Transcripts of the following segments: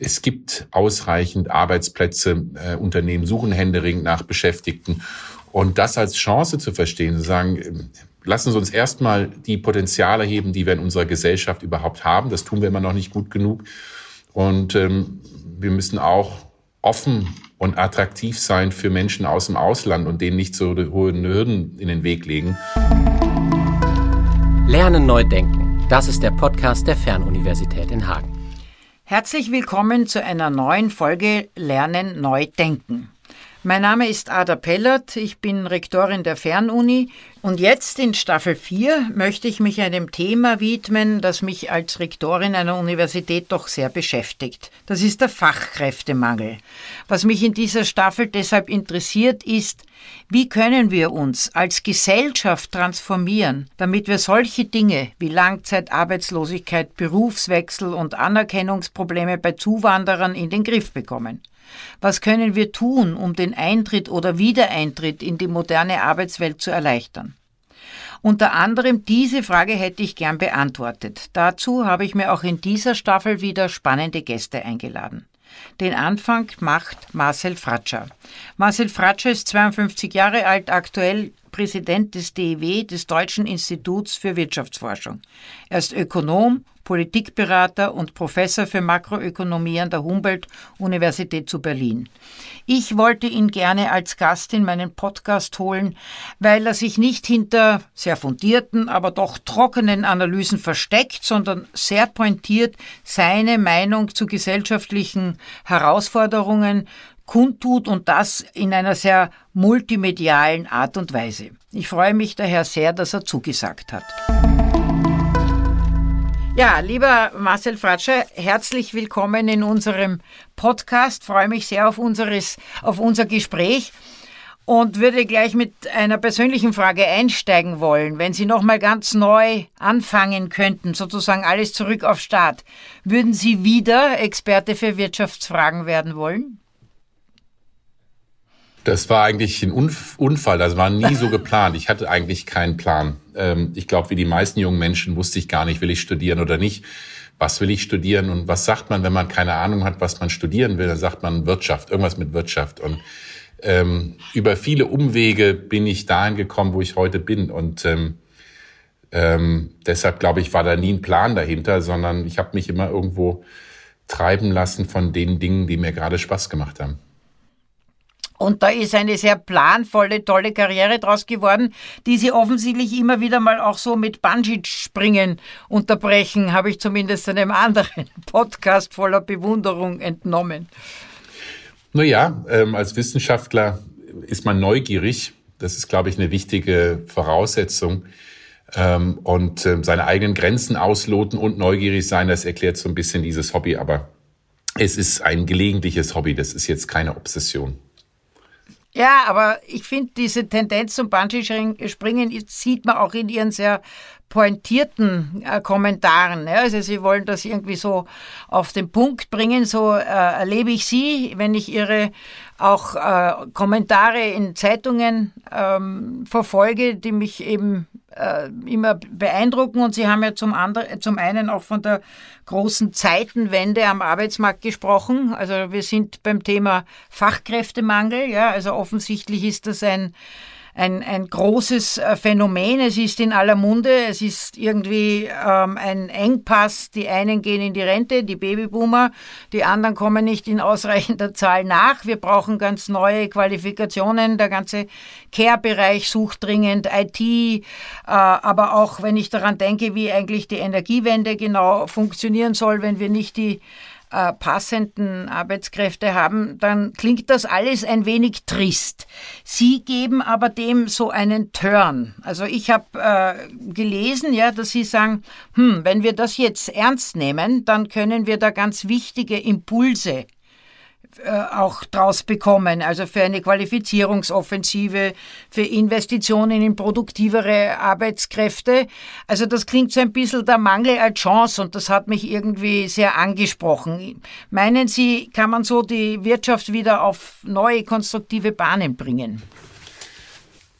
Es gibt ausreichend Arbeitsplätze, äh, Unternehmen suchen händeringend nach Beschäftigten. Und das als Chance zu verstehen, zu sagen, lassen Sie uns erstmal die Potenziale heben, die wir in unserer Gesellschaft überhaupt haben. Das tun wir immer noch nicht gut genug. Und ähm, wir müssen auch offen und attraktiv sein für Menschen aus dem Ausland und denen nicht so hohe Hürden in den Weg legen. Lernen neu denken. Das ist der Podcast der Fernuniversität in Hagen. Herzlich willkommen zu einer neuen Folge Lernen neu denken. Mein Name ist Ada Pellert, ich bin Rektorin der Fernuni und jetzt in Staffel 4 möchte ich mich einem Thema widmen, das mich als Rektorin einer Universität doch sehr beschäftigt. Das ist der Fachkräftemangel. Was mich in dieser Staffel deshalb interessiert ist, wie können wir uns als Gesellschaft transformieren, damit wir solche Dinge wie Langzeitarbeitslosigkeit, Berufswechsel und Anerkennungsprobleme bei Zuwanderern in den Griff bekommen? Was können wir tun, um den Eintritt oder Wiedereintritt in die moderne Arbeitswelt zu erleichtern? Unter anderem diese Frage hätte ich gern beantwortet. Dazu habe ich mir auch in dieser Staffel wieder spannende Gäste eingeladen. Den Anfang macht Marcel Fratscher. Marcel Fratscher ist 52 Jahre alt, aktuell Präsident des DEW, des Deutschen Instituts für Wirtschaftsforschung. Er ist Ökonom, Politikberater und Professor für Makroökonomie an der Humboldt-Universität zu Berlin. Ich wollte ihn gerne als Gast in meinen Podcast holen, weil er sich nicht hinter sehr fundierten, aber doch trockenen Analysen versteckt, sondern sehr pointiert seine Meinung zu gesellschaftlichen Herausforderungen kundtut und das in einer sehr multimedialen Art und Weise. Ich freue mich daher sehr, dass er zugesagt hat. Ja, lieber Marcel Fratscher, herzlich willkommen in unserem Podcast. Freue mich sehr auf, unseres, auf unser Gespräch und würde gleich mit einer persönlichen Frage einsteigen wollen. Wenn Sie noch mal ganz neu anfangen könnten, sozusagen alles zurück auf Start, würden Sie wieder Experte für Wirtschaftsfragen werden wollen? Das war eigentlich ein Unfall, das war nie so geplant. Ich hatte eigentlich keinen Plan. Ähm, ich glaube, wie die meisten jungen Menschen wusste ich gar nicht, will ich studieren oder nicht. Was will ich studieren und was sagt man, wenn man keine Ahnung hat, was man studieren will? Dann sagt man Wirtschaft, irgendwas mit Wirtschaft. Und ähm, über viele Umwege bin ich dahin gekommen, wo ich heute bin. Und ähm, ähm, deshalb glaube ich, war da nie ein Plan dahinter, sondern ich habe mich immer irgendwo treiben lassen von den Dingen, die mir gerade Spaß gemacht haben. Und da ist eine sehr planvolle, tolle Karriere draus geworden, die Sie offensichtlich immer wieder mal auch so mit Bungee-Springen unterbrechen, habe ich zumindest einem anderen Podcast voller Bewunderung entnommen. Naja, ähm, als Wissenschaftler ist man neugierig. Das ist, glaube ich, eine wichtige Voraussetzung. Ähm, und ähm, seine eigenen Grenzen ausloten und neugierig sein, das erklärt so ein bisschen dieses Hobby. Aber es ist ein gelegentliches Hobby, das ist jetzt keine Obsession. Ja, aber ich finde diese Tendenz zum Bungee-Springen sieht man auch in ihren sehr pointierten äh, Kommentaren. Ja? Also sie wollen das irgendwie so auf den Punkt bringen. So äh, erlebe ich sie, wenn ich ihre auch äh, Kommentare in Zeitungen ähm, verfolge, die mich eben äh, immer beeindrucken. Und Sie haben ja zum, anderen, zum einen auch von der großen Zeitenwende am Arbeitsmarkt gesprochen. Also wir sind beim Thema Fachkräftemangel. Ja, also offensichtlich ist das ein ein, ein großes äh, Phänomen. Es ist in aller Munde. Es ist irgendwie ähm, ein Engpass. Die einen gehen in die Rente, die Babyboomer. Die anderen kommen nicht in ausreichender Zahl nach. Wir brauchen ganz neue Qualifikationen. Der ganze Care-Bereich sucht dringend IT. Äh, aber auch wenn ich daran denke, wie eigentlich die Energiewende genau funktionieren soll, wenn wir nicht die äh, passenden Arbeitskräfte haben, dann klingt das alles ein wenig trist. Sie geben aber dem so einen Turn. Also ich habe äh, gelesen, ja, dass Sie sagen, hm, wenn wir das jetzt ernst nehmen, dann können wir da ganz wichtige Impulse auch draus bekommen, also für eine Qualifizierungsoffensive, für Investitionen in produktivere Arbeitskräfte. Also das klingt so ein bisschen der Mangel als Chance und das hat mich irgendwie sehr angesprochen. Meinen Sie, kann man so die Wirtschaft wieder auf neue konstruktive Bahnen bringen?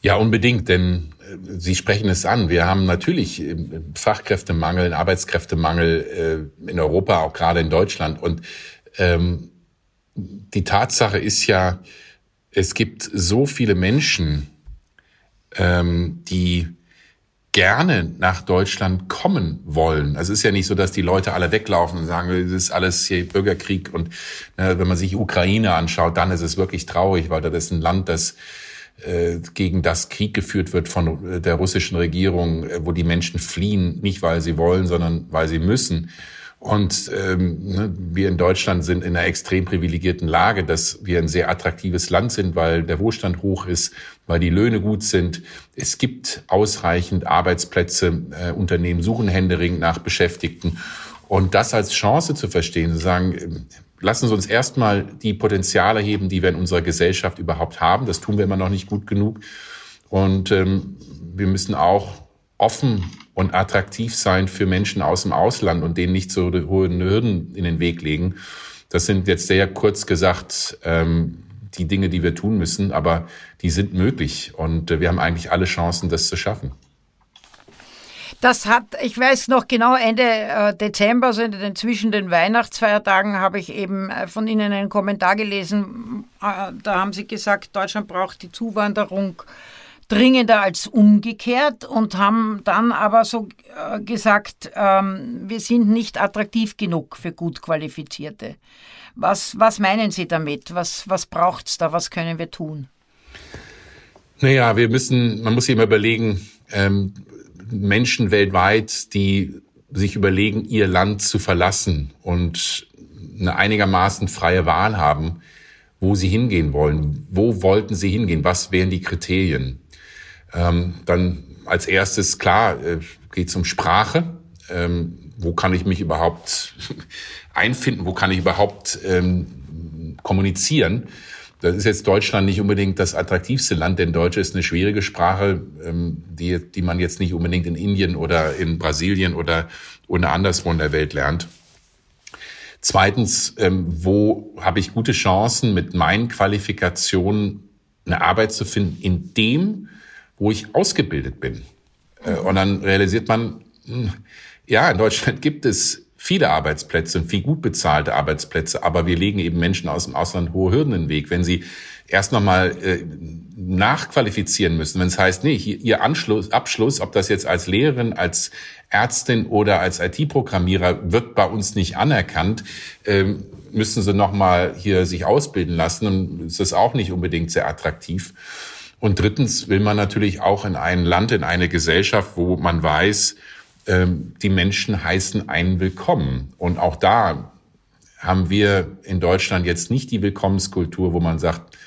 Ja, unbedingt, denn äh, Sie sprechen es an. Wir haben natürlich Fachkräftemangel, Arbeitskräftemangel in Europa, auch gerade in Deutschland. Und ähm, die Tatsache ist ja, es gibt so viele Menschen, ähm, die gerne nach Deutschland kommen wollen. Also es ist ja nicht so, dass die Leute alle weglaufen und sagen, es ist alles hier Bürgerkrieg und äh, wenn man sich Ukraine anschaut, dann ist es wirklich traurig, weil das ist ein Land, das äh, gegen das Krieg geführt wird von äh, der russischen Regierung, äh, wo die Menschen fliehen, nicht weil sie wollen, sondern weil sie müssen. Und ähm, ne, wir in Deutschland sind in einer extrem privilegierten Lage, dass wir ein sehr attraktives Land sind, weil der Wohlstand hoch ist, weil die Löhne gut sind. Es gibt ausreichend Arbeitsplätze, äh, Unternehmen suchen händeringend nach Beschäftigten. Und das als Chance zu verstehen, zu sagen, lassen Sie uns erstmal die Potenziale heben, die wir in unserer Gesellschaft überhaupt haben. Das tun wir immer noch nicht gut genug. Und ähm, wir müssen auch offen und attraktiv sein für Menschen aus dem Ausland und denen nicht so hohe Hürden in den Weg legen. Das sind jetzt sehr kurz gesagt ähm, die Dinge, die wir tun müssen, aber die sind möglich und äh, wir haben eigentlich alle Chancen, das zu schaffen. Das hat, ich weiß noch genau, Ende äh, Dezember, also zwischen den Weihnachtsfeiertagen, habe ich eben äh, von Ihnen einen Kommentar gelesen. Da haben Sie gesagt, Deutschland braucht die Zuwanderung dringender als umgekehrt und haben dann aber so äh, gesagt, ähm, wir sind nicht attraktiv genug für gut Qualifizierte. Was, was meinen Sie damit? Was, was braucht es da? Was können wir tun? Naja, wir müssen, man muss sich immer überlegen, ähm, Menschen weltweit, die sich überlegen, ihr Land zu verlassen und eine einigermaßen freie Wahl haben, wo sie hingehen wollen. Wo wollten sie hingehen? Was wären die Kriterien? Ähm, dann als erstes, klar, äh, geht es um Sprache. Ähm, wo kann ich mich überhaupt einfinden? Wo kann ich überhaupt ähm, kommunizieren? Das ist jetzt Deutschland nicht unbedingt das attraktivste Land, denn Deutsch ist eine schwierige Sprache, ähm, die, die man jetzt nicht unbedingt in Indien oder in Brasilien oder, oder anderswo in der Welt lernt. Zweitens, ähm, wo habe ich gute Chancen, mit meinen Qualifikationen eine Arbeit zu finden, in dem, wo ich ausgebildet bin. Äh, und dann realisiert man, hm, ja, in Deutschland gibt es viele Arbeitsplätze und viel gut bezahlte Arbeitsplätze, aber wir legen eben Menschen aus dem Ausland hohe Hürden in den Weg. Wenn sie erst nochmal äh, nachqualifizieren müssen, wenn es heißt, nee, ihr Anschluss, Abschluss, ob das jetzt als Lehrerin, als Ärztin oder als IT-Programmierer, wird bei uns nicht anerkannt, ähm, müssen sie nochmal hier sich ausbilden lassen und ist auch nicht unbedingt sehr attraktiv. Und drittens will man natürlich auch in ein Land, in eine Gesellschaft, wo man weiß, ähm, die Menschen heißen einen willkommen. Und auch da haben wir in Deutschland jetzt nicht die Willkommenskultur, wo man sagt,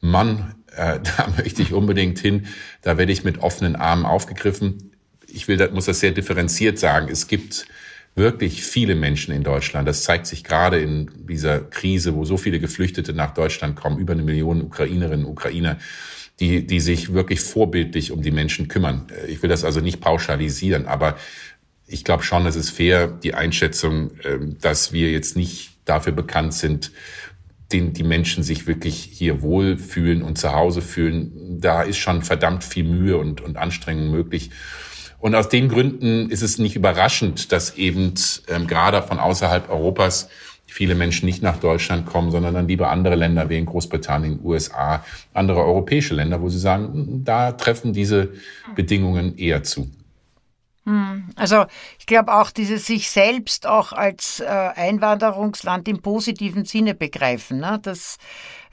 Mann, äh, da möchte ich unbedingt hin, da werde ich mit offenen Armen aufgegriffen. Ich will, muss das sehr differenziert sagen. Es gibt wirklich viele Menschen in Deutschland. Das zeigt sich gerade in dieser Krise, wo so viele Geflüchtete nach Deutschland kommen, über eine Million Ukrainerinnen und Ukrainer die, die sich wirklich vorbildlich um die Menschen kümmern. Ich will das also nicht pauschalisieren, aber ich glaube schon, es ist fair, die Einschätzung, ähm, dass wir jetzt nicht dafür bekannt sind, den die Menschen sich wirklich hier wohlfühlen und zu Hause fühlen. Da ist schon verdammt viel Mühe und, und Anstrengung möglich. Und aus den Gründen ist es nicht überraschend, dass eben ähm, gerade von außerhalb Europas viele Menschen nicht nach Deutschland kommen, sondern dann lieber andere Länder wie in Großbritannien, USA, andere europäische Länder, wo sie sagen, da treffen diese Bedingungen eher zu. Hm. Also ich glaube auch dieses sich selbst auch als äh, Einwanderungsland im positiven Sinne begreifen. Ne? Das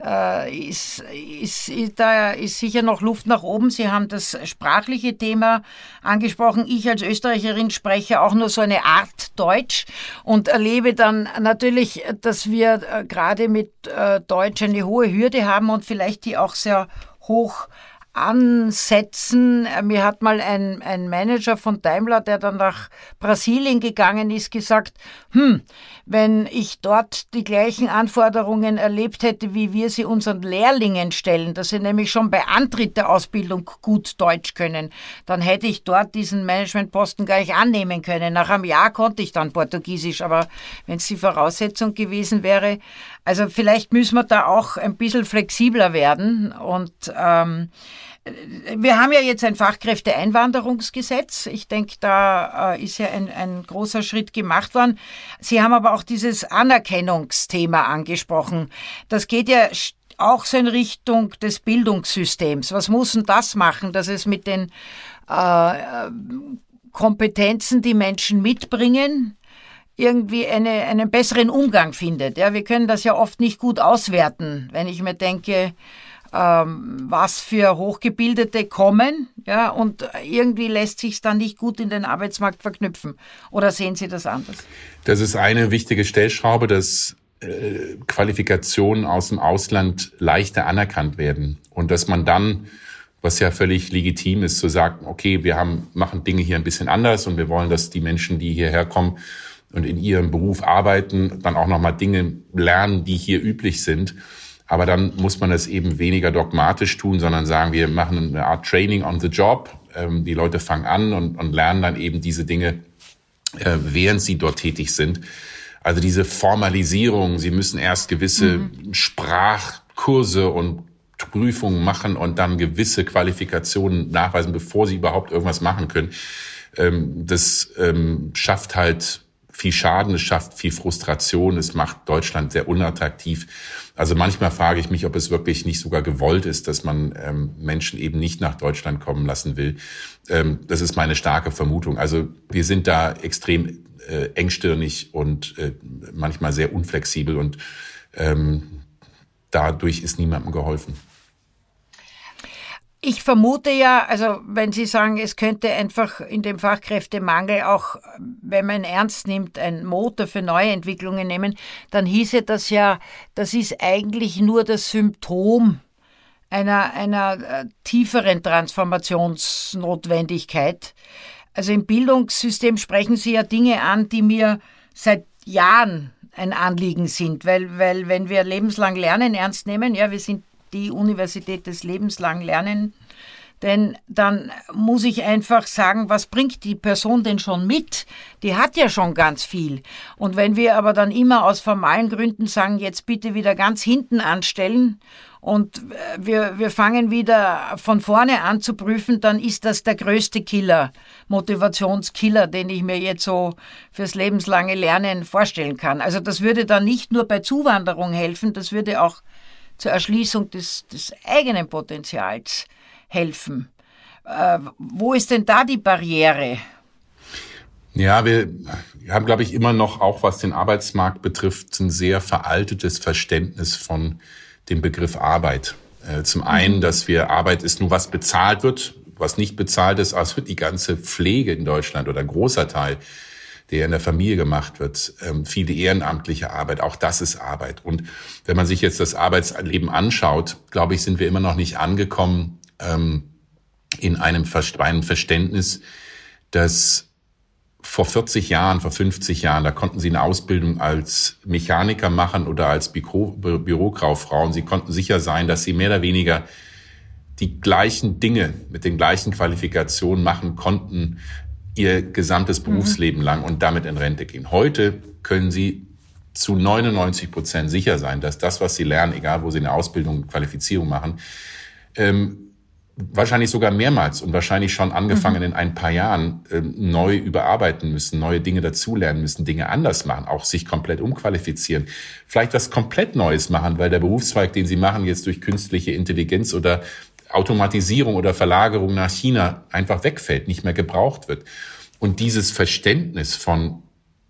äh, ist, ist, ist, da ist sicher noch Luft nach oben. Sie haben das sprachliche Thema angesprochen. Ich als Österreicherin spreche auch nur so eine Art Deutsch und erlebe dann natürlich, dass wir äh, gerade mit äh, Deutsch eine hohe Hürde haben und vielleicht die auch sehr hoch. Äh, mir hat mal ein, ein Manager von Daimler, der dann nach Brasilien gegangen ist, gesagt, hm, wenn ich dort die gleichen Anforderungen erlebt hätte, wie wir sie unseren Lehrlingen stellen, dass sie nämlich schon bei Antritt der Ausbildung gut Deutsch können, dann hätte ich dort diesen Managementposten gar nicht annehmen können. Nach einem Jahr konnte ich dann Portugiesisch, aber wenn es die Voraussetzung gewesen wäre, also vielleicht müssen wir da auch ein bisschen flexibler werden und ähm, wir haben ja jetzt ein Fachkräfteeinwanderungsgesetz. Ich denke, da äh, ist ja ein, ein großer Schritt gemacht worden. Sie haben aber auch dieses Anerkennungsthema angesprochen. Das geht ja auch so in Richtung des Bildungssystems. Was muss denn das machen, dass es mit den äh, Kompetenzen, die Menschen mitbringen, irgendwie eine, einen besseren Umgang findet. Ja, wir können das ja oft nicht gut auswerten, wenn ich mir denke, ähm, was für Hochgebildete kommen, ja, und irgendwie lässt sich dann nicht gut in den Arbeitsmarkt verknüpfen. Oder sehen Sie das anders? Das ist eine wichtige Stellschraube, dass äh, Qualifikationen aus dem Ausland leichter anerkannt werden und dass man dann was ja völlig legitim ist, zu sagen, okay, wir haben, machen Dinge hier ein bisschen anders und wir wollen, dass die Menschen, die hierher kommen und in ihrem Beruf arbeiten, dann auch nochmal Dinge lernen, die hier üblich sind. Aber dann muss man es eben weniger dogmatisch tun, sondern sagen, wir machen eine Art Training on the Job. Ähm, die Leute fangen an und, und lernen dann eben diese Dinge, äh, während sie dort tätig sind. Also diese Formalisierung, sie müssen erst gewisse mhm. Sprachkurse und Prüfungen machen und dann gewisse Qualifikationen nachweisen, bevor sie überhaupt irgendwas machen können. Ähm, das ähm, schafft halt viel Schaden, es schafft viel Frustration, es macht Deutschland sehr unattraktiv. Also manchmal frage ich mich, ob es wirklich nicht sogar gewollt ist, dass man ähm, Menschen eben nicht nach Deutschland kommen lassen will. Ähm, das ist meine starke Vermutung. Also wir sind da extrem äh, engstirnig und äh, manchmal sehr unflexibel und ähm, dadurch ist niemandem geholfen. Ich vermute ja, also wenn Sie sagen, es könnte einfach in dem Fachkräftemangel auch, wenn man ernst nimmt, ein Motor für neue Entwicklungen nehmen, dann hieße das ja, das ist eigentlich nur das Symptom einer, einer äh, tieferen Transformationsnotwendigkeit. Also im Bildungssystem sprechen Sie ja Dinge an, die mir seit Jahren ein Anliegen sind, weil, weil wenn wir lebenslang Lernen ernst nehmen, ja, wir sind die Universität des lebenslangen Lernen. Denn dann muss ich einfach sagen, was bringt die Person denn schon mit? Die hat ja schon ganz viel. Und wenn wir aber dann immer aus formalen Gründen sagen, jetzt bitte wieder ganz hinten anstellen und wir, wir fangen wieder von vorne an zu prüfen, dann ist das der größte Killer, Motivationskiller, den ich mir jetzt so fürs lebenslange Lernen vorstellen kann. Also das würde dann nicht nur bei Zuwanderung helfen, das würde auch zur Erschließung des, des eigenen Potenzials helfen. Äh, wo ist denn da die Barriere? Ja, wir haben, glaube ich, immer noch, auch was den Arbeitsmarkt betrifft, ein sehr veraltetes Verständnis von dem Begriff Arbeit. Äh, zum einen, mhm. dass wir Arbeit ist nur was bezahlt wird, was nicht bezahlt ist, als wird die ganze Pflege in Deutschland oder ein großer Teil der in der Familie gemacht wird, ähm, viele ehrenamtliche Arbeit, auch das ist Arbeit. Und wenn man sich jetzt das Arbeitsleben anschaut, glaube ich, sind wir immer noch nicht angekommen ähm, in einem Verständnis, dass vor 40 Jahren, vor 50 Jahren, da konnten sie eine Ausbildung als Mechaniker machen oder als Büro, Bürokauffrau sie konnten sicher sein, dass sie mehr oder weniger die gleichen Dinge mit den gleichen Qualifikationen machen konnten ihr gesamtes mhm. Berufsleben lang und damit in Rente gehen. Heute können sie zu 99 Prozent sicher sein, dass das, was sie lernen, egal wo sie eine Ausbildung, Qualifizierung machen, ähm, wahrscheinlich sogar mehrmals und wahrscheinlich schon angefangen mhm. in ein paar Jahren ähm, neu überarbeiten müssen, neue Dinge dazulernen müssen, Dinge anders machen, auch sich komplett umqualifizieren, vielleicht was komplett Neues machen, weil der Berufszweig, den sie machen, jetzt durch künstliche Intelligenz oder Automatisierung oder Verlagerung nach China einfach wegfällt, nicht mehr gebraucht wird. Und dieses Verständnis von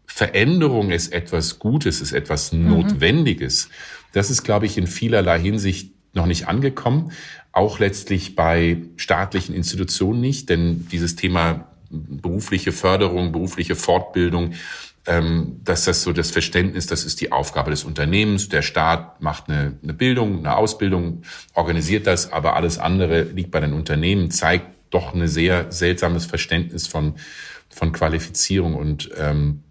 Veränderung ist etwas Gutes, ist etwas mhm. Notwendiges, das ist, glaube ich, in vielerlei Hinsicht noch nicht angekommen. Auch letztlich bei staatlichen Institutionen nicht, denn dieses Thema berufliche Förderung, berufliche Fortbildung, ähm, dass das so das Verständnis, das ist die Aufgabe des Unternehmens. Der Staat macht eine, eine Bildung, eine Ausbildung, organisiert das, aber alles andere liegt bei den Unternehmen, zeigt doch ein sehr seltsames Verständnis von, von Qualifizierung und ähm,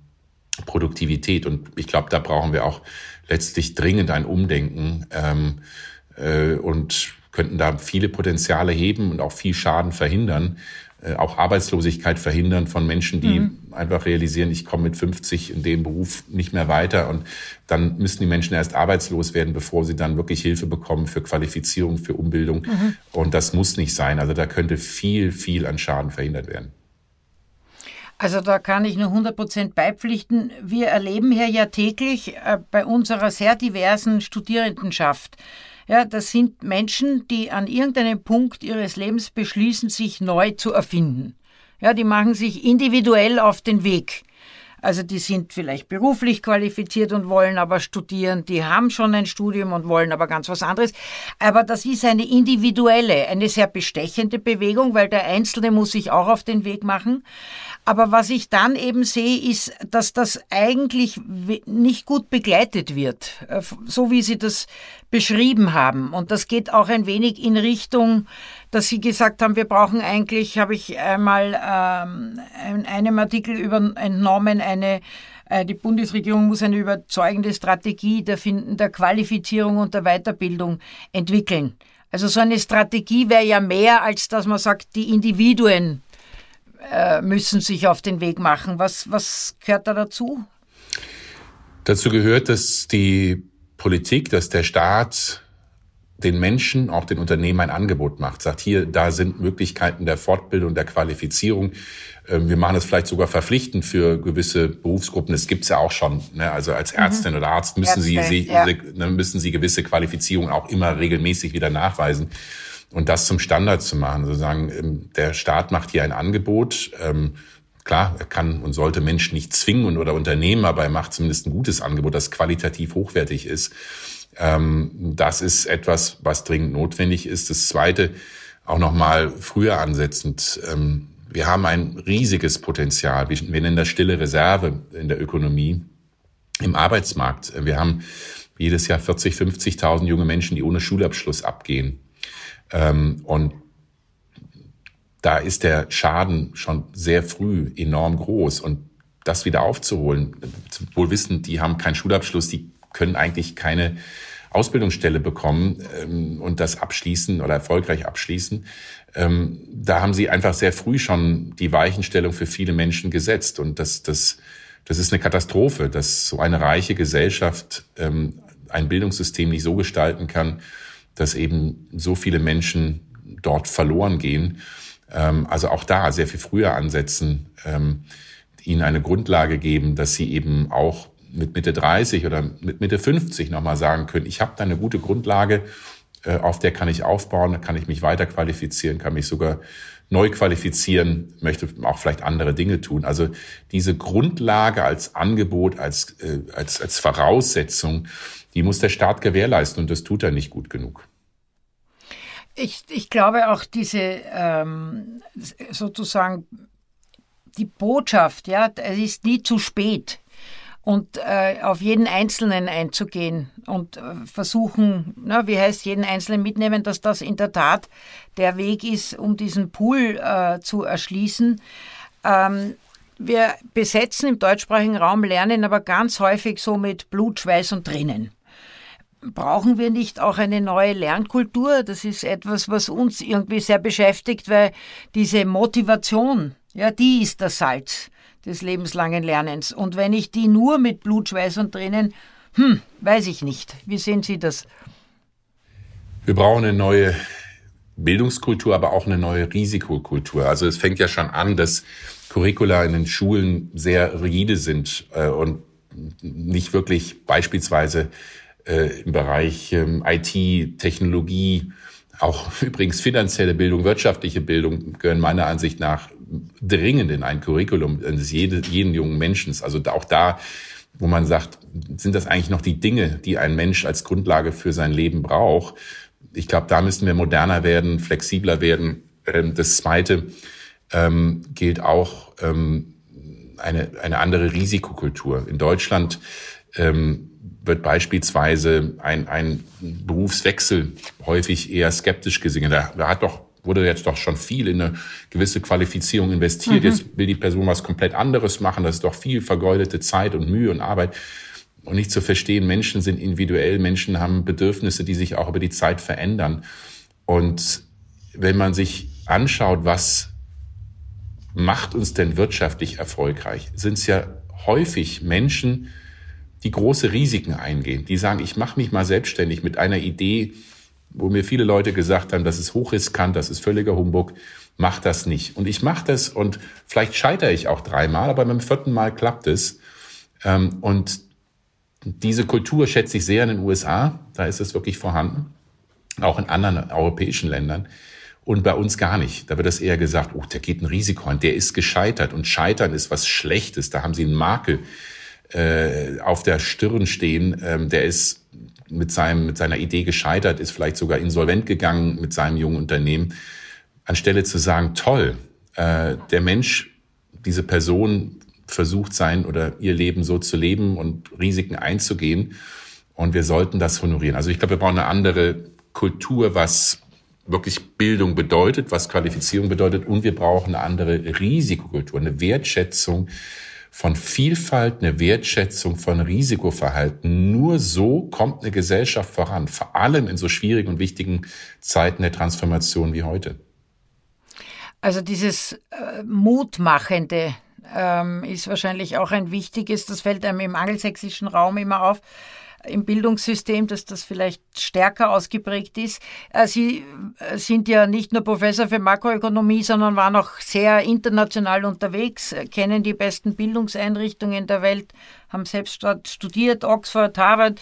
Produktivität. Und ich glaube, da brauchen wir auch letztlich dringend ein Umdenken ähm, äh, und könnten da viele Potenziale heben und auch viel Schaden verhindern, auch Arbeitslosigkeit verhindern von Menschen, die mhm. einfach realisieren, ich komme mit 50 in dem Beruf nicht mehr weiter und dann müssen die Menschen erst arbeitslos werden, bevor sie dann wirklich Hilfe bekommen für Qualifizierung, für Umbildung. Mhm. Und das muss nicht sein. Also da könnte viel, viel an Schaden verhindert werden. Also da kann ich nur 100 Prozent beipflichten. Wir erleben hier ja täglich äh, bei unserer sehr diversen Studierendenschaft, ja, das sind Menschen, die an irgendeinem Punkt ihres Lebens beschließen, sich neu zu erfinden. Ja, die machen sich individuell auf den Weg. Also die sind vielleicht beruflich qualifiziert und wollen aber studieren, die haben schon ein Studium und wollen aber ganz was anderes. Aber das ist eine individuelle, eine sehr bestechende Bewegung, weil der Einzelne muss sich auch auf den Weg machen. Aber was ich dann eben sehe, ist, dass das eigentlich nicht gut begleitet wird, äh, so wie Sie das beschrieben haben. Und das geht auch ein wenig in Richtung, dass Sie gesagt haben, wir brauchen eigentlich, habe ich einmal ähm, in einem Artikel über, entnommen, eine äh, die Bundesregierung muss eine überzeugende Strategie der, der Qualifizierung und der Weiterbildung entwickeln. Also so eine Strategie wäre ja mehr, als dass man sagt, die Individuen äh, müssen sich auf den Weg machen. Was, was gehört da dazu? Dazu gehört, dass die Politik, dass der Staat den Menschen, auch den Unternehmen ein Angebot macht. Sagt hier, da sind Möglichkeiten der Fortbildung, der Qualifizierung. Ähm, wir machen es vielleicht sogar verpflichtend für gewisse Berufsgruppen. Das gibt's ja auch schon. Ne? Also als mhm. Ärztin mhm. oder Arzt müssen Ärzte, Sie, ja. Ne, müssen Sie gewisse Qualifizierung auch immer regelmäßig wieder nachweisen und das zum Standard zu machen. Sozusagen, ähm, der Staat macht hier ein Angebot. Ähm, klar, er kann und sollte Menschen nicht zwingen oder Unternehmen, aber er macht zumindest ein gutes Angebot, das qualitativ hochwertig ist. Ähm, das ist etwas, was dringend notwendig ist. Das Zweite, auch noch mal früher ansetzend. Wir haben ein riesiges Potenzial. Wir nennen das stille Reserve in der Ökonomie, im Arbeitsmarkt. Wir haben jedes Jahr 40, 50.000 junge Menschen, die ohne Schulabschluss abgehen. Ähm, und da ist der Schaden schon sehr früh enorm groß. Und das wieder aufzuholen, wohl wissen, die haben keinen Schulabschluss, die können eigentlich keine Ausbildungsstelle bekommen ähm, und das abschließen oder erfolgreich abschließen. Ähm, da haben sie einfach sehr früh schon die Weichenstellung für viele Menschen gesetzt. Und das, das, das ist eine Katastrophe, dass so eine reiche Gesellschaft ähm, ein Bildungssystem nicht so gestalten kann, dass eben so viele Menschen dort verloren gehen. Ähm, also auch da sehr viel früher ansetzen, ähm, ihnen eine Grundlage geben, dass sie eben auch mit Mitte 30 oder mit Mitte 50 nochmal sagen können, ich habe da eine gute Grundlage, äh, auf der kann ich aufbauen, da kann ich mich weiter qualifizieren, kann mich sogar neu qualifizieren, möchte auch vielleicht andere Dinge tun. Also diese Grundlage als Angebot, als, äh, als, als Voraussetzung, die muss der Staat gewährleisten und das tut er nicht gut genug. Ich, ich glaube auch diese ähm, sozusagen die Botschaft, ja, es ist nie zu spät und äh, auf jeden Einzelnen einzugehen und äh, versuchen, na, wie heißt jeden Einzelnen mitnehmen, dass das in der Tat der Weg ist, um diesen Pool äh, zu erschließen. Ähm, wir besetzen im deutschsprachigen Raum Lernen aber ganz häufig so mit Blut, Schweiß und Tränen. Brauchen wir nicht auch eine neue Lernkultur? Das ist etwas, was uns irgendwie sehr beschäftigt, weil diese Motivation, ja, die ist das Salz des lebenslangen Lernens. Und wenn ich die nur mit Blut, Schweiß und Tränen, hm, weiß ich nicht. Wie sehen Sie das? Wir brauchen eine neue Bildungskultur, aber auch eine neue Risikokultur. Also es fängt ja schon an, dass Curricula in den Schulen sehr rigide sind äh, und nicht wirklich beispielsweise äh, im Bereich ähm, IT, Technologie, auch übrigens finanzielle Bildung, wirtschaftliche Bildung gehören meiner Ansicht nach dringend in ein Curriculum eines jeden, jeden jungen Menschen. Also auch da, wo man sagt, sind das eigentlich noch die Dinge, die ein Mensch als Grundlage für sein Leben braucht? Ich glaube, da müssen wir moderner werden, flexibler werden. Ähm, das Zweite ähm, gilt auch ähm, eine, eine andere Risikokultur. In Deutschland ähm, wird beispielsweise ein, ein Berufswechsel häufig eher skeptisch gesehen. Da, da hat doch wurde jetzt doch schon viel in eine gewisse Qualifizierung investiert. Mhm. Jetzt will die Person was komplett anderes machen. Das ist doch viel vergeudete Zeit und Mühe und Arbeit. Und nicht zu verstehen, Menschen sind individuell, Menschen haben Bedürfnisse, die sich auch über die Zeit verändern. Und wenn man sich anschaut, was macht uns denn wirtschaftlich erfolgreich? Sind es ja häufig Menschen, die große Risiken eingehen, die sagen, ich mache mich mal selbstständig mit einer Idee, wo mir viele Leute gesagt haben, das ist hochriskant, das ist völliger Humbug, mach das nicht. Und ich mache das und vielleicht scheitere ich auch dreimal, aber beim vierten Mal klappt es. Ähm, und diese Kultur schätze ich sehr in den USA, da ist es wirklich vorhanden, auch in anderen europäischen Ländern. Und bei uns gar nicht. Da wird das eher gesagt, oh, der geht ein Risiko an, der ist gescheitert. Und Scheitern ist was Schlechtes. Da haben sie einen Makel äh, auf der Stirn stehen. Ähm, der ist mit, seinem, mit seiner Idee gescheitert, ist vielleicht sogar insolvent gegangen mit seinem jungen Unternehmen. Anstelle zu sagen, toll, äh, der Mensch, diese Person versucht sein oder ihr Leben so zu leben und Risiken einzugehen. Und wir sollten das honorieren. Also ich glaube, wir brauchen eine andere Kultur, was wirklich Bildung bedeutet, was Qualifizierung bedeutet. Und wir brauchen eine andere Risikokultur, eine Wertschätzung von Vielfalt, eine Wertschätzung von Risikoverhalten. Nur so kommt eine Gesellschaft voran, vor allem in so schwierigen und wichtigen Zeiten der Transformation wie heute. Also dieses äh, Mutmachende ähm, ist wahrscheinlich auch ein wichtiges, das fällt einem im angelsächsischen Raum immer auf im Bildungssystem, dass das vielleicht stärker ausgeprägt ist. Äh, Sie äh, sind ja nicht nur Professor für Makroökonomie, sondern waren auch sehr international unterwegs, äh, kennen die besten Bildungseinrichtungen der Welt, haben selbst studiert, Oxford, Harvard.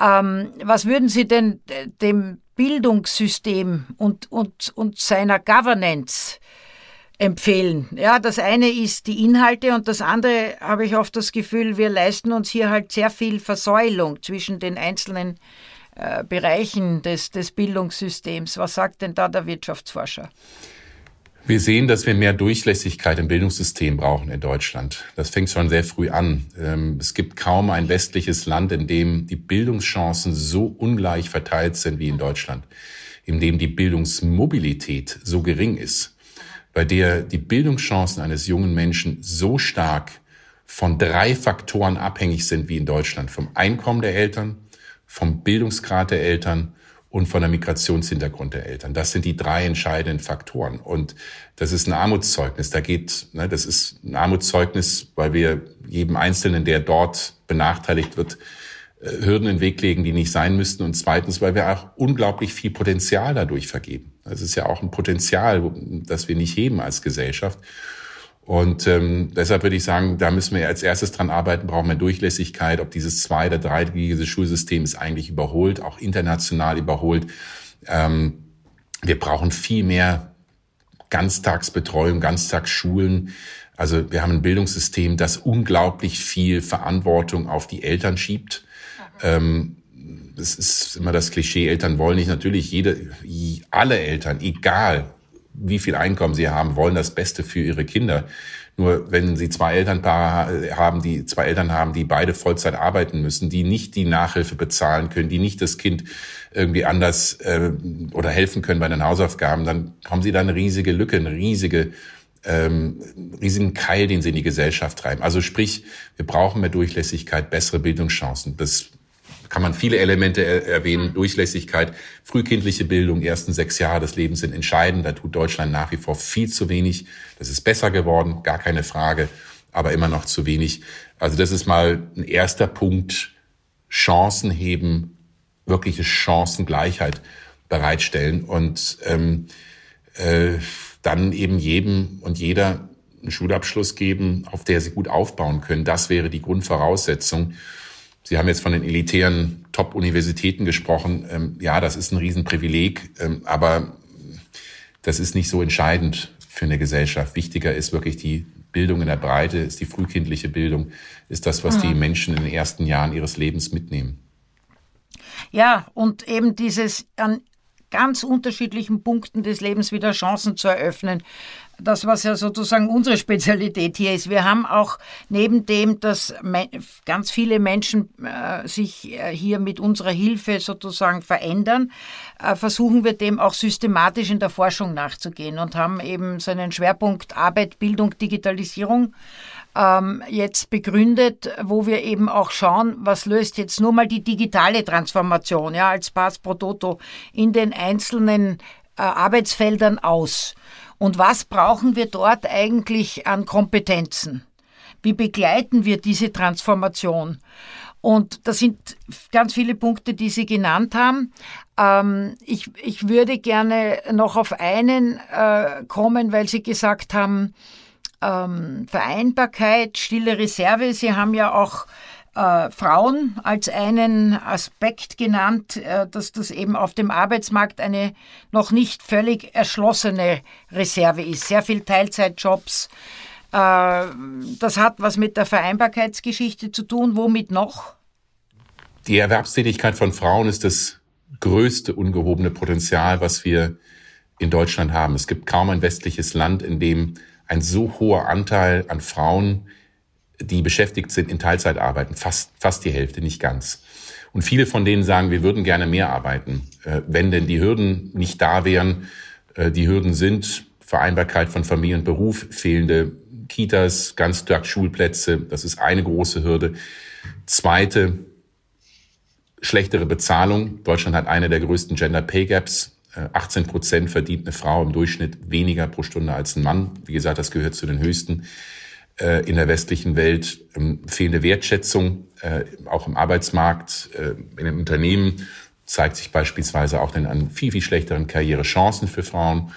Ähm, was würden Sie denn dem Bildungssystem und, und, und seiner Governance empfehlen. Ja, das eine ist die Inhalte und das andere habe ich oft das Gefühl, wir leisten uns hier halt sehr viel Versäulung zwischen den einzelnen äh, Bereichen des, des Bildungssystems. Was sagt denn da der Wirtschaftsforscher? Wir sehen, dass wir mehr Durchlässigkeit im Bildungssystem brauchen in Deutschland. Das fängt schon sehr früh an. Ähm, es gibt kaum ein westliches Land, in dem die Bildungschancen so ungleich verteilt sind wie in Deutschland, in dem die Bildungsmobilität so gering ist bei der die Bildungschancen eines jungen Menschen so stark von drei Faktoren abhängig sind wie in Deutschland. Vom Einkommen der Eltern, vom Bildungsgrad der Eltern und von der Migrationshintergrund der Eltern. Das sind die drei entscheidenden Faktoren. Und das ist ein Armutszeugnis. Da geht, ne, das ist ein Armutszeugnis, weil wir jedem Einzelnen, der dort benachteiligt wird, äh, Hürden in den Weg legen, die nicht sein müssten. Und zweitens, weil wir auch unglaublich viel Potenzial dadurch vergeben. Das ist ja auch ein Potenzial, das wir nicht heben als Gesellschaft. Und ähm, deshalb würde ich sagen, da müssen wir als erstes dran arbeiten, brauchen wir Durchlässigkeit, ob dieses zwei- oder dreigliedrige Schulsystem ist eigentlich überholt, auch international überholt. Ähm, wir brauchen viel mehr Ganztagsbetreuung, Ganztagsschulen. Also wir haben ein Bildungssystem, das unglaublich viel Verantwortung auf die Eltern schiebt. Ähm, das ist immer das Klischee, Eltern wollen nicht. Natürlich, jede, alle Eltern, egal wie viel Einkommen sie haben, wollen das Beste für ihre Kinder. Nur wenn sie zwei Elternpaare haben, die zwei Eltern haben, die beide Vollzeit arbeiten müssen, die nicht die Nachhilfe bezahlen können, die nicht das Kind irgendwie anders äh, oder helfen können bei den Hausaufgaben, dann haben sie da eine riesige Lücke, eine riesige ähm, riesigen Keil, den sie in die Gesellschaft treiben. Also sprich, wir brauchen mehr Durchlässigkeit, bessere Bildungschancen. Das kann man viele Elemente erwähnen. Mhm. Durchlässigkeit, frühkindliche Bildung, ersten sechs Jahre des Lebens sind entscheidend. Da tut Deutschland nach wie vor viel zu wenig. Das ist besser geworden, gar keine Frage, aber immer noch zu wenig. Also das ist mal ein erster Punkt. Chancen heben, wirkliche Chancengleichheit bereitstellen und ähm, äh, dann eben jedem und jeder einen Schulabschluss geben, auf der sie gut aufbauen können. Das wäre die Grundvoraussetzung. Sie haben jetzt von den elitären Top-Universitäten gesprochen. Ähm, ja, das ist ein Riesenprivileg, ähm, aber das ist nicht so entscheidend für eine Gesellschaft. Wichtiger ist wirklich die Bildung in der Breite, ist die frühkindliche Bildung, ist das, was mhm. die Menschen in den ersten Jahren ihres Lebens mitnehmen. Ja, und eben dieses an ganz unterschiedlichen Punkten des Lebens wieder Chancen zu eröffnen. Das, was ja sozusagen unsere Spezialität hier ist. Wir haben auch neben dem, dass ganz viele Menschen äh, sich äh, hier mit unserer Hilfe sozusagen verändern, äh, versuchen wir dem auch systematisch in der Forschung nachzugehen und haben eben so einen Schwerpunkt Arbeit, Bildung, Digitalisierung ähm, jetzt begründet, wo wir eben auch schauen, was löst jetzt nur mal die digitale Transformation ja, als Pass pro Toto in den einzelnen Arbeitsfeldern aus. Und was brauchen wir dort eigentlich an Kompetenzen? Wie begleiten wir diese Transformation? Und das sind ganz viele Punkte, die Sie genannt haben. Ähm, ich, ich würde gerne noch auf einen äh, kommen, weil Sie gesagt haben, ähm, Vereinbarkeit, stille Reserve. Sie haben ja auch äh, Frauen als einen Aspekt genannt, äh, dass das eben auf dem Arbeitsmarkt eine noch nicht völlig erschlossene Reserve ist. Sehr viel Teilzeitjobs, äh, das hat was mit der Vereinbarkeitsgeschichte zu tun. Womit noch? Die Erwerbstätigkeit von Frauen ist das größte ungehobene Potenzial, was wir in Deutschland haben. Es gibt kaum ein westliches Land, in dem ein so hoher Anteil an Frauen, die beschäftigt sind, in Teilzeit arbeiten. Fast, fast die Hälfte, nicht ganz. Und viele von denen sagen, wir würden gerne mehr arbeiten, äh, wenn denn die Hürden nicht da wären. Äh, die Hürden sind Vereinbarkeit von Familie und Beruf, fehlende Kitas, Ganztagsschulplätze. Das ist eine große Hürde. Zweite, schlechtere Bezahlung. Deutschland hat eine der größten Gender Pay Gaps. 18 äh, Prozent verdient eine Frau im Durchschnitt weniger pro Stunde als ein Mann. Wie gesagt, das gehört zu den höchsten äh, in der westlichen Welt. Ähm, fehlende Wertschätzung, äh, auch im Arbeitsmarkt, in den Unternehmen zeigt sich beispielsweise auch dann an viel, viel schlechteren Karrierechancen für Frauen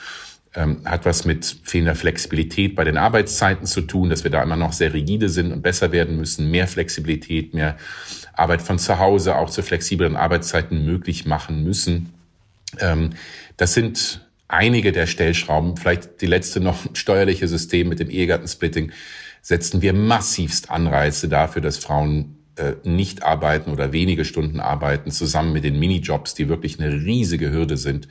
ähm, hat was mit fehlender Flexibilität bei den Arbeitszeiten zu tun, dass wir da immer noch sehr rigide sind und besser werden müssen, mehr Flexibilität, mehr Arbeit von zu Hause auch zu flexiblen Arbeitszeiten möglich machen müssen. Ähm, das sind einige der Stellschrauben. Vielleicht die letzte noch steuerliche System mit dem Ehegattensplitting setzen wir massivst Anreize dafür, dass Frauen äh, nicht arbeiten oder wenige Stunden arbeiten, zusammen mit den Minijobs, die wirklich eine riesige Hürde sind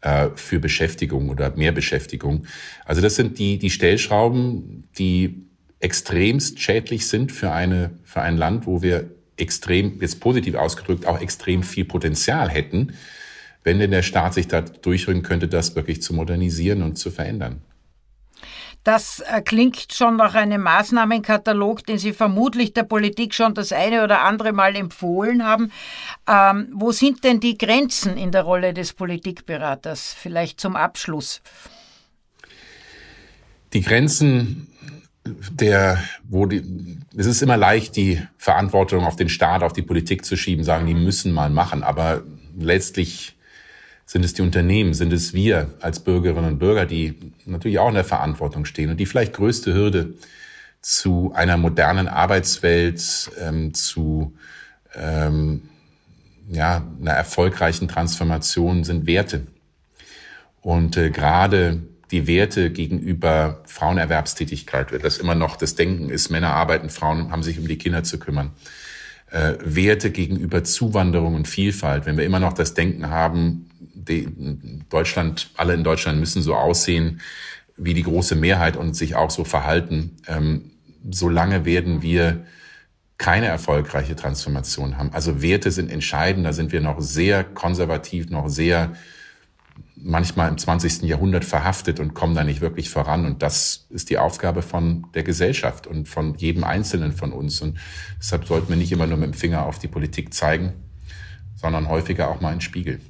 äh, für Beschäftigung oder mehr Beschäftigung. Also das sind die, die Stellschrauben, die extremst schädlich sind für eine, für ein Land, wo wir extrem, jetzt positiv ausgedrückt, auch extrem viel Potenzial hätten, wenn denn der Staat sich da durchrücken könnte, das wirklich zu modernisieren und zu verändern. Das äh, klingt schon nach einem Maßnahmenkatalog, den Sie vermutlich der Politik schon das eine oder andere Mal empfohlen haben. Ähm, wo sind denn die Grenzen in der Rolle des Politikberaters? Vielleicht zum Abschluss. Die Grenzen der, wo die, es ist immer leicht, die Verantwortung auf den Staat, auf die Politik zu schieben, sagen, die müssen mal machen. Aber letztlich sind es die Unternehmen? Sind es wir als Bürgerinnen und Bürger, die natürlich auch in der Verantwortung stehen? Und die vielleicht größte Hürde zu einer modernen Arbeitswelt, ähm, zu ähm, ja, einer erfolgreichen Transformation sind Werte. Und äh, gerade die Werte gegenüber Frauenerwerbstätigkeit, das immer noch das Denken ist, Männer arbeiten, Frauen haben sich um die Kinder zu kümmern. Äh, Werte gegenüber Zuwanderung und Vielfalt, wenn wir immer noch das Denken haben, Deutschland, alle in Deutschland müssen so aussehen wie die große Mehrheit und sich auch so verhalten. Ähm, solange werden wir keine erfolgreiche Transformation haben. Also Werte sind entscheidend, da sind wir noch sehr konservativ, noch sehr manchmal im 20. Jahrhundert verhaftet und kommen da nicht wirklich voran. Und das ist die Aufgabe von der Gesellschaft und von jedem Einzelnen von uns. Und deshalb sollten wir nicht immer nur mit dem Finger auf die Politik zeigen, sondern häufiger auch mal einen Spiegel.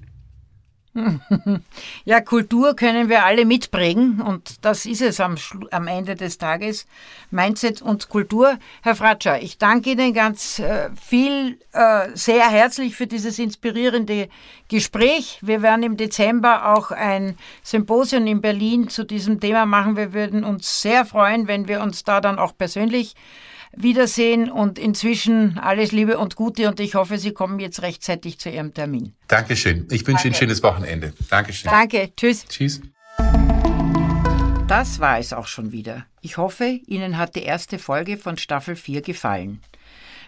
Ja, Kultur können wir alle mitprägen und das ist es am, am Ende des Tages. Mindset und Kultur. Herr Fratscher, ich danke Ihnen ganz äh, viel, äh, sehr herzlich für dieses inspirierende Gespräch. Wir werden im Dezember auch ein Symposium in Berlin zu diesem Thema machen. Wir würden uns sehr freuen, wenn wir uns da dann auch persönlich Wiedersehen und inzwischen alles Liebe und Gute und ich hoffe, Sie kommen jetzt rechtzeitig zu Ihrem Termin. Dankeschön. Ich wünsche Ihnen ein schönes Wochenende. Dankeschön. Danke. Tschüss. Tschüss. Das war es auch schon wieder. Ich hoffe, Ihnen hat die erste Folge von Staffel 4 gefallen.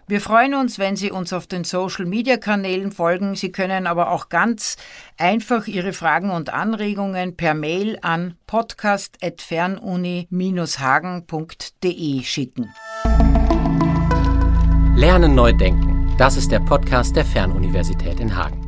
Wir freuen uns, wenn Sie uns auf den Social-Media-Kanälen folgen. Sie können aber auch ganz einfach Ihre Fragen und Anregungen per Mail an podcast.fernuni-hagen.de schicken. Lernen neu denken. Das ist der Podcast der Fernuniversität in Hagen.